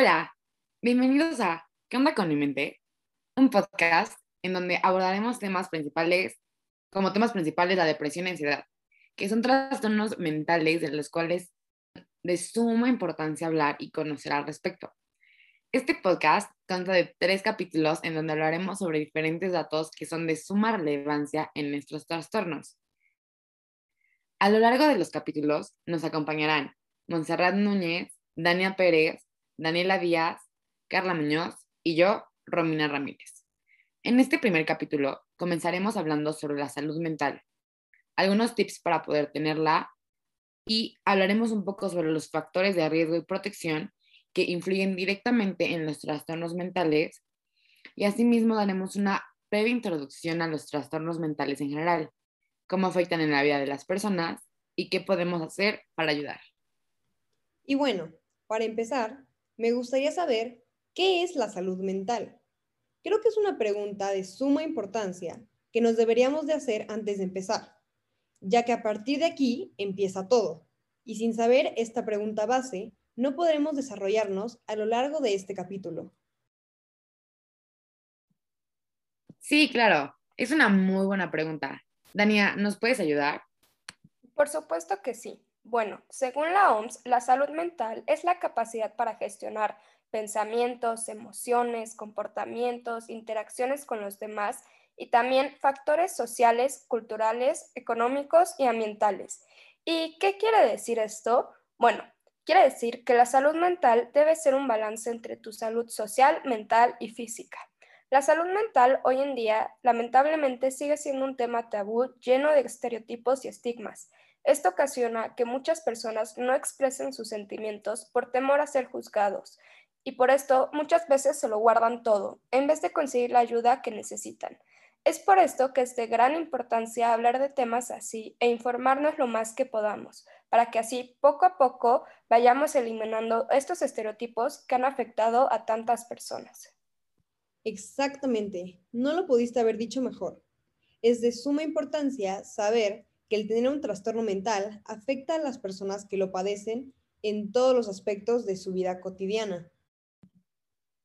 Hola, bienvenidos a ¿Qué onda con mi mente? Un podcast en donde abordaremos temas principales, como temas principales la depresión y ansiedad, que son trastornos mentales de los cuales de suma importancia hablar y conocer al respecto. Este podcast consta de tres capítulos en donde hablaremos sobre diferentes datos que son de suma relevancia en nuestros trastornos. A lo largo de los capítulos nos acompañarán Montserrat Núñez, Dania Pérez, Daniela Díaz, Carla Muñoz y yo, Romina Ramírez. En este primer capítulo comenzaremos hablando sobre la salud mental, algunos tips para poder tenerla y hablaremos un poco sobre los factores de riesgo y protección que influyen directamente en los trastornos mentales y asimismo daremos una breve introducción a los trastornos mentales en general, cómo afectan en la vida de las personas y qué podemos hacer para ayudar. Y bueno, para empezar, me gustaría saber qué es la salud mental. Creo que es una pregunta de suma importancia que nos deberíamos de hacer antes de empezar, ya que a partir de aquí empieza todo. Y sin saber esta pregunta base, no podremos desarrollarnos a lo largo de este capítulo. Sí, claro, es una muy buena pregunta. Dania, ¿nos puedes ayudar? Por supuesto que sí. Bueno, según la OMS, la salud mental es la capacidad para gestionar pensamientos, emociones, comportamientos, interacciones con los demás y también factores sociales, culturales, económicos y ambientales. ¿Y qué quiere decir esto? Bueno, quiere decir que la salud mental debe ser un balance entre tu salud social, mental y física. La salud mental hoy en día lamentablemente sigue siendo un tema tabú lleno de estereotipos y estigmas. Esto ocasiona que muchas personas no expresen sus sentimientos por temor a ser juzgados y por esto muchas veces se lo guardan todo en vez de conseguir la ayuda que necesitan. Es por esto que es de gran importancia hablar de temas así e informarnos lo más que podamos, para que así poco a poco vayamos eliminando estos estereotipos que han afectado a tantas personas. Exactamente, no lo pudiste haber dicho mejor. Es de suma importancia saber que el tener un trastorno mental afecta a las personas que lo padecen en todos los aspectos de su vida cotidiana.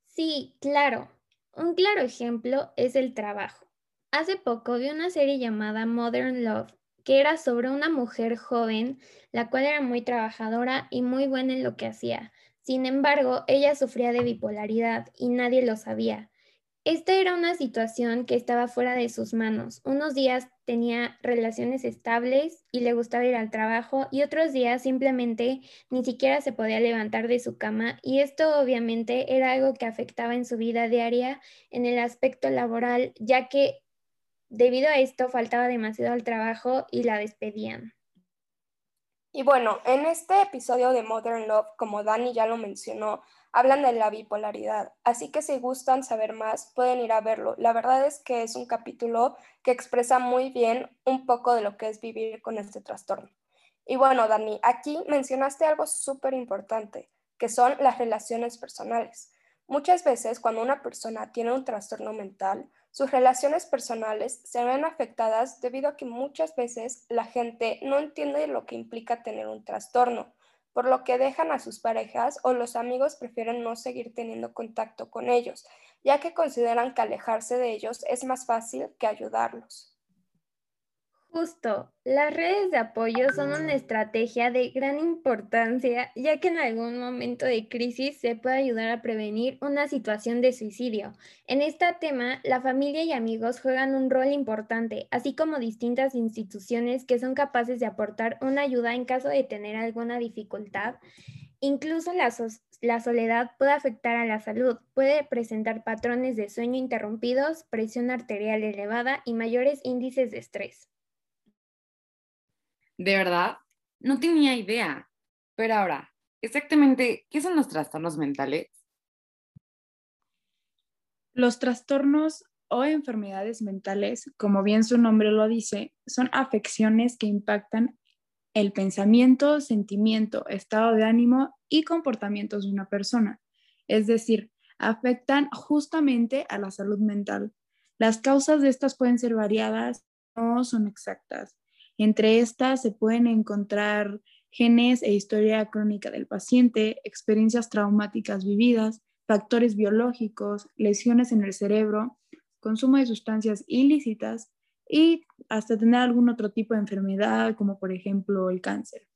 Sí, claro. Un claro ejemplo es el trabajo. Hace poco vi una serie llamada Modern Love que era sobre una mujer joven, la cual era muy trabajadora y muy buena en lo que hacía. Sin embargo, ella sufría de bipolaridad y nadie lo sabía. Esta era una situación que estaba fuera de sus manos. Unos días tenía relaciones estables y le gustaba ir al trabajo y otros días simplemente ni siquiera se podía levantar de su cama y esto obviamente era algo que afectaba en su vida diaria en el aspecto laboral, ya que debido a esto faltaba demasiado al trabajo y la despedían. Y bueno, en este episodio de Modern Love, como Dani ya lo mencionó, hablan de la bipolaridad, así que si gustan saber más, pueden ir a verlo. La verdad es que es un capítulo que expresa muy bien un poco de lo que es vivir con este trastorno. Y bueno, Dani, aquí mencionaste algo súper importante, que son las relaciones personales. Muchas veces cuando una persona tiene un trastorno mental, sus relaciones personales se ven afectadas debido a que muchas veces la gente no entiende lo que implica tener un trastorno por lo que dejan a sus parejas o los amigos prefieren no seguir teniendo contacto con ellos, ya que consideran que alejarse de ellos es más fácil que ayudarlos. Justo, las redes de apoyo son una estrategia de gran importancia, ya que en algún momento de crisis se puede ayudar a prevenir una situación de suicidio. En este tema, la familia y amigos juegan un rol importante, así como distintas instituciones que son capaces de aportar una ayuda en caso de tener alguna dificultad. Incluso la, la soledad puede afectar a la salud, puede presentar patrones de sueño interrumpidos, presión arterial elevada y mayores índices de estrés. De verdad, no tenía idea. Pero ahora, exactamente, ¿qué son los trastornos mentales? Los trastornos o enfermedades mentales, como bien su nombre lo dice, son afecciones que impactan el pensamiento, sentimiento, estado de ánimo y comportamientos de una persona. Es decir, afectan justamente a la salud mental. Las causas de estas pueden ser variadas, no son exactas. Entre estas se pueden encontrar genes e historia crónica del paciente, experiencias traumáticas vividas, factores biológicos, lesiones en el cerebro, consumo de sustancias ilícitas y hasta tener algún otro tipo de enfermedad, como por ejemplo el cáncer.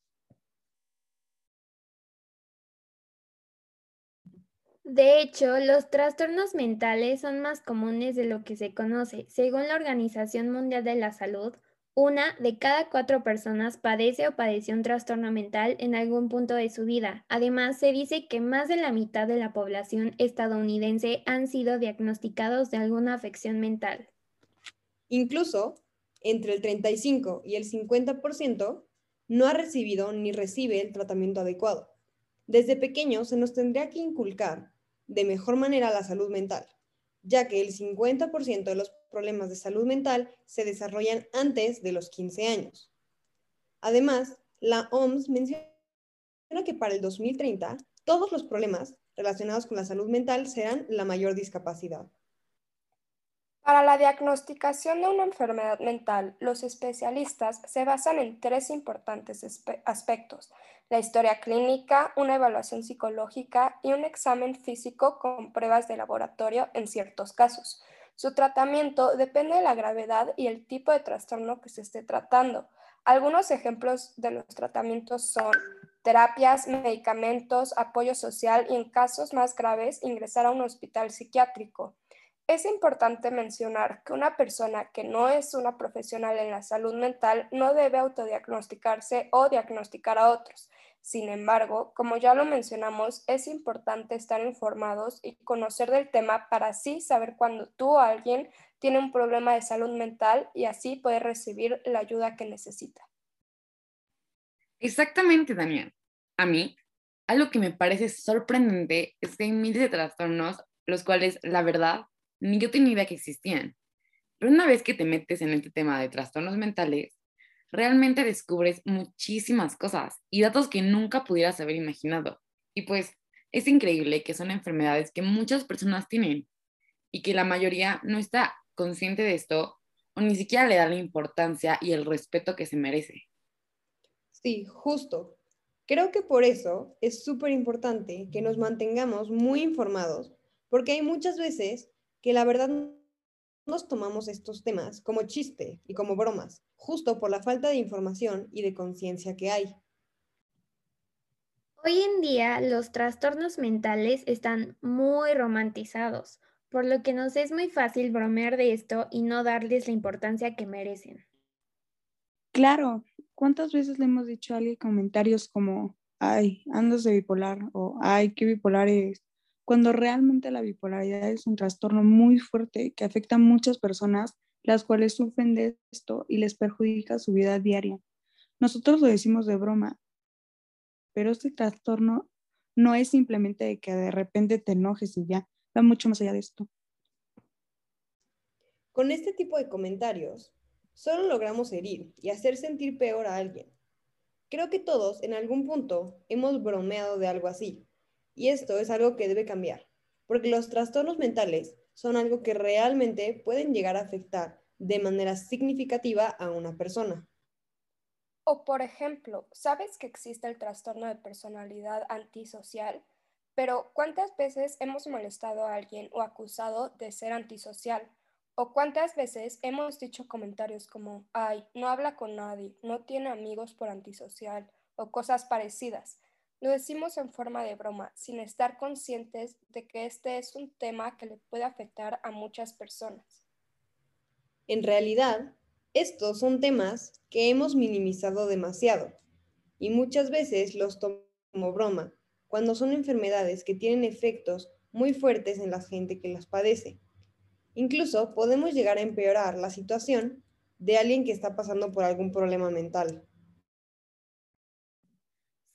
De hecho, los trastornos mentales son más comunes de lo que se conoce. Según la Organización Mundial de la Salud, una de cada cuatro personas padece o padeció un trastorno mental en algún punto de su vida. Además, se dice que más de la mitad de la población estadounidense han sido diagnosticados de alguna afección mental. Incluso, entre el 35 y el 50% no ha recibido ni recibe el tratamiento adecuado. Desde pequeño se nos tendría que inculcar de mejor manera la salud mental, ya que el 50% de los problemas de salud mental se desarrollan antes de los 15 años. Además, la OMS menciona que para el 2030 todos los problemas relacionados con la salud mental serán la mayor discapacidad. Para la diagnosticación de una enfermedad mental, los especialistas se basan en tres importantes aspectos, la historia clínica, una evaluación psicológica y un examen físico con pruebas de laboratorio en ciertos casos. Su tratamiento depende de la gravedad y el tipo de trastorno que se esté tratando. Algunos ejemplos de los tratamientos son terapias, medicamentos, apoyo social y en casos más graves ingresar a un hospital psiquiátrico. Es importante mencionar que una persona que no es una profesional en la salud mental no debe autodiagnosticarse o diagnosticar a otros. Sin embargo, como ya lo mencionamos, es importante estar informados y conocer del tema para así saber cuando tú o alguien tiene un problema de salud mental y así poder recibir la ayuda que necesita. Exactamente, Daniel. A mí, algo que me parece sorprendente es que hay miles de trastornos los cuales, la verdad, ni yo tenía idea que existían. Pero una vez que te metes en este tema de trastornos mentales, realmente descubres muchísimas cosas y datos que nunca pudieras haber imaginado. Y pues es increíble que son enfermedades que muchas personas tienen y que la mayoría no está consciente de esto o ni siquiera le da la importancia y el respeto que se merece. Sí, justo. Creo que por eso es súper importante que nos mantengamos muy informados, porque hay muchas veces que la verdad nos tomamos estos temas como chiste y como bromas, justo por la falta de información y de conciencia que hay. Hoy en día los trastornos mentales están muy romantizados, por lo que nos es muy fácil bromear de esto y no darles la importancia que merecen. Claro, ¿cuántas veces le hemos dicho a alguien comentarios como, ay, andas de bipolar o ay, qué bipolar es? Cuando realmente la bipolaridad es un trastorno muy fuerte que afecta a muchas personas las cuales sufren de esto y les perjudica su vida diaria. Nosotros lo decimos de broma, pero este trastorno no es simplemente de que de repente te enojes y ya, va mucho más allá de esto. Con este tipo de comentarios, solo logramos herir y hacer sentir peor a alguien. Creo que todos en algún punto hemos bromeado de algo así, y esto es algo que debe cambiar, porque los trastornos mentales son algo que realmente pueden llegar a afectar de manera significativa a una persona. O por ejemplo, ¿sabes que existe el trastorno de personalidad antisocial? Pero ¿cuántas veces hemos molestado a alguien o acusado de ser antisocial? ¿O cuántas veces hemos dicho comentarios como, ay, no habla con nadie, no tiene amigos por antisocial o cosas parecidas? Lo decimos en forma de broma, sin estar conscientes de que este es un tema que le puede afectar a muchas personas. En realidad, estos son temas que hemos minimizado demasiado y muchas veces los tomamos como broma cuando son enfermedades que tienen efectos muy fuertes en la gente que las padece. Incluso podemos llegar a empeorar la situación de alguien que está pasando por algún problema mental.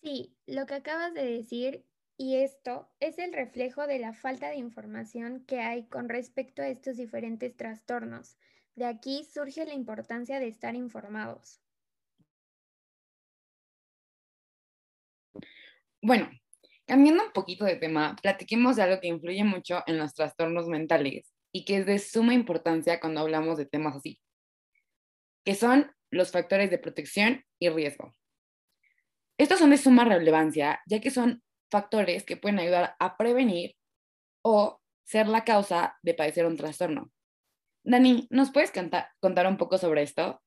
Sí, lo que acabas de decir y esto es el reflejo de la falta de información que hay con respecto a estos diferentes trastornos. De aquí surge la importancia de estar informados. Bueno, cambiando un poquito de tema, platiquemos de algo que influye mucho en los trastornos mentales y que es de suma importancia cuando hablamos de temas así, que son los factores de protección y riesgo. Estos son de suma relevancia, ya que son factores que pueden ayudar a prevenir o ser la causa de padecer un trastorno. Dani, ¿nos puedes contar un poco sobre esto?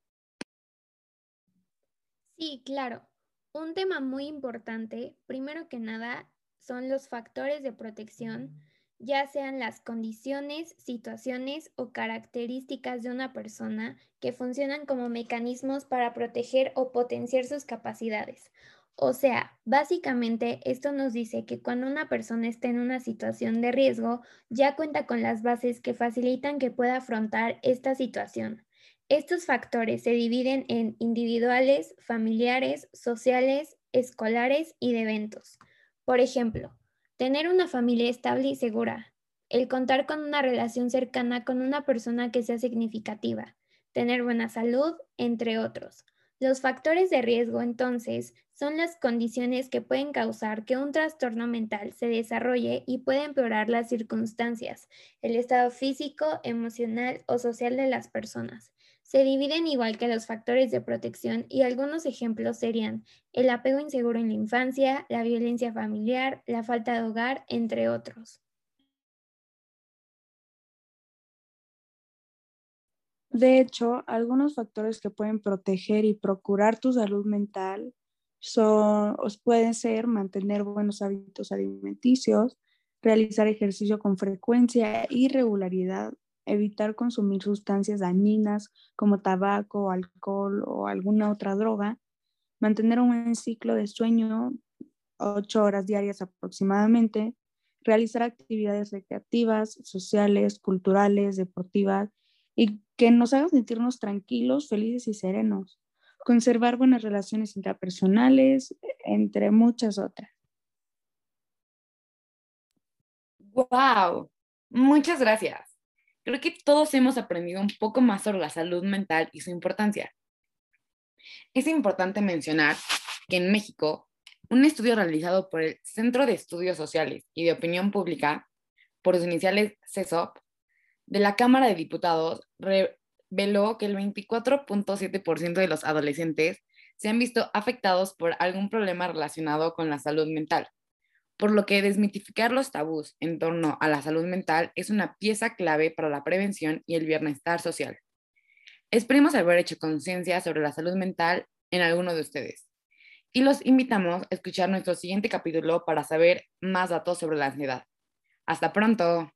Sí, claro. Un tema muy importante, primero que nada, son los factores de protección, ya sean las condiciones, situaciones o características de una persona que funcionan como mecanismos para proteger o potenciar sus capacidades. O sea, básicamente esto nos dice que cuando una persona está en una situación de riesgo, ya cuenta con las bases que facilitan que pueda afrontar esta situación. Estos factores se dividen en individuales, familiares, sociales, escolares y de eventos. Por ejemplo, tener una familia estable y segura, el contar con una relación cercana con una persona que sea significativa, tener buena salud, entre otros. Los factores de riesgo, entonces, son las condiciones que pueden causar que un trastorno mental se desarrolle y puede empeorar las circunstancias, el estado físico, emocional o social de las personas. Se dividen igual que los factores de protección y algunos ejemplos serían el apego inseguro en la infancia, la violencia familiar, la falta de hogar, entre otros. De hecho, algunos factores que pueden proteger y procurar tu salud mental son, pueden ser mantener buenos hábitos alimenticios, realizar ejercicio con frecuencia y regularidad, evitar consumir sustancias dañinas como tabaco, alcohol o alguna otra droga, mantener un buen ciclo de sueño, ocho horas diarias aproximadamente, realizar actividades recreativas, sociales, culturales, deportivas y que nos hagan sentirnos tranquilos, felices y serenos, conservar buenas relaciones interpersonales, entre muchas otras. ¡Wow! Muchas gracias. Creo que todos hemos aprendido un poco más sobre la salud mental y su importancia. Es importante mencionar que en México, un estudio realizado por el Centro de Estudios Sociales y de Opinión Pública, por sus iniciales CESOP, de la Cámara de Diputados, reveló que el 24.7% de los adolescentes se han visto afectados por algún problema relacionado con la salud mental por lo que desmitificar los tabús en torno a la salud mental es una pieza clave para la prevención y el bienestar social. Esperemos haber hecho conciencia sobre la salud mental en alguno de ustedes y los invitamos a escuchar nuestro siguiente capítulo para saber más datos sobre la ansiedad. Hasta pronto.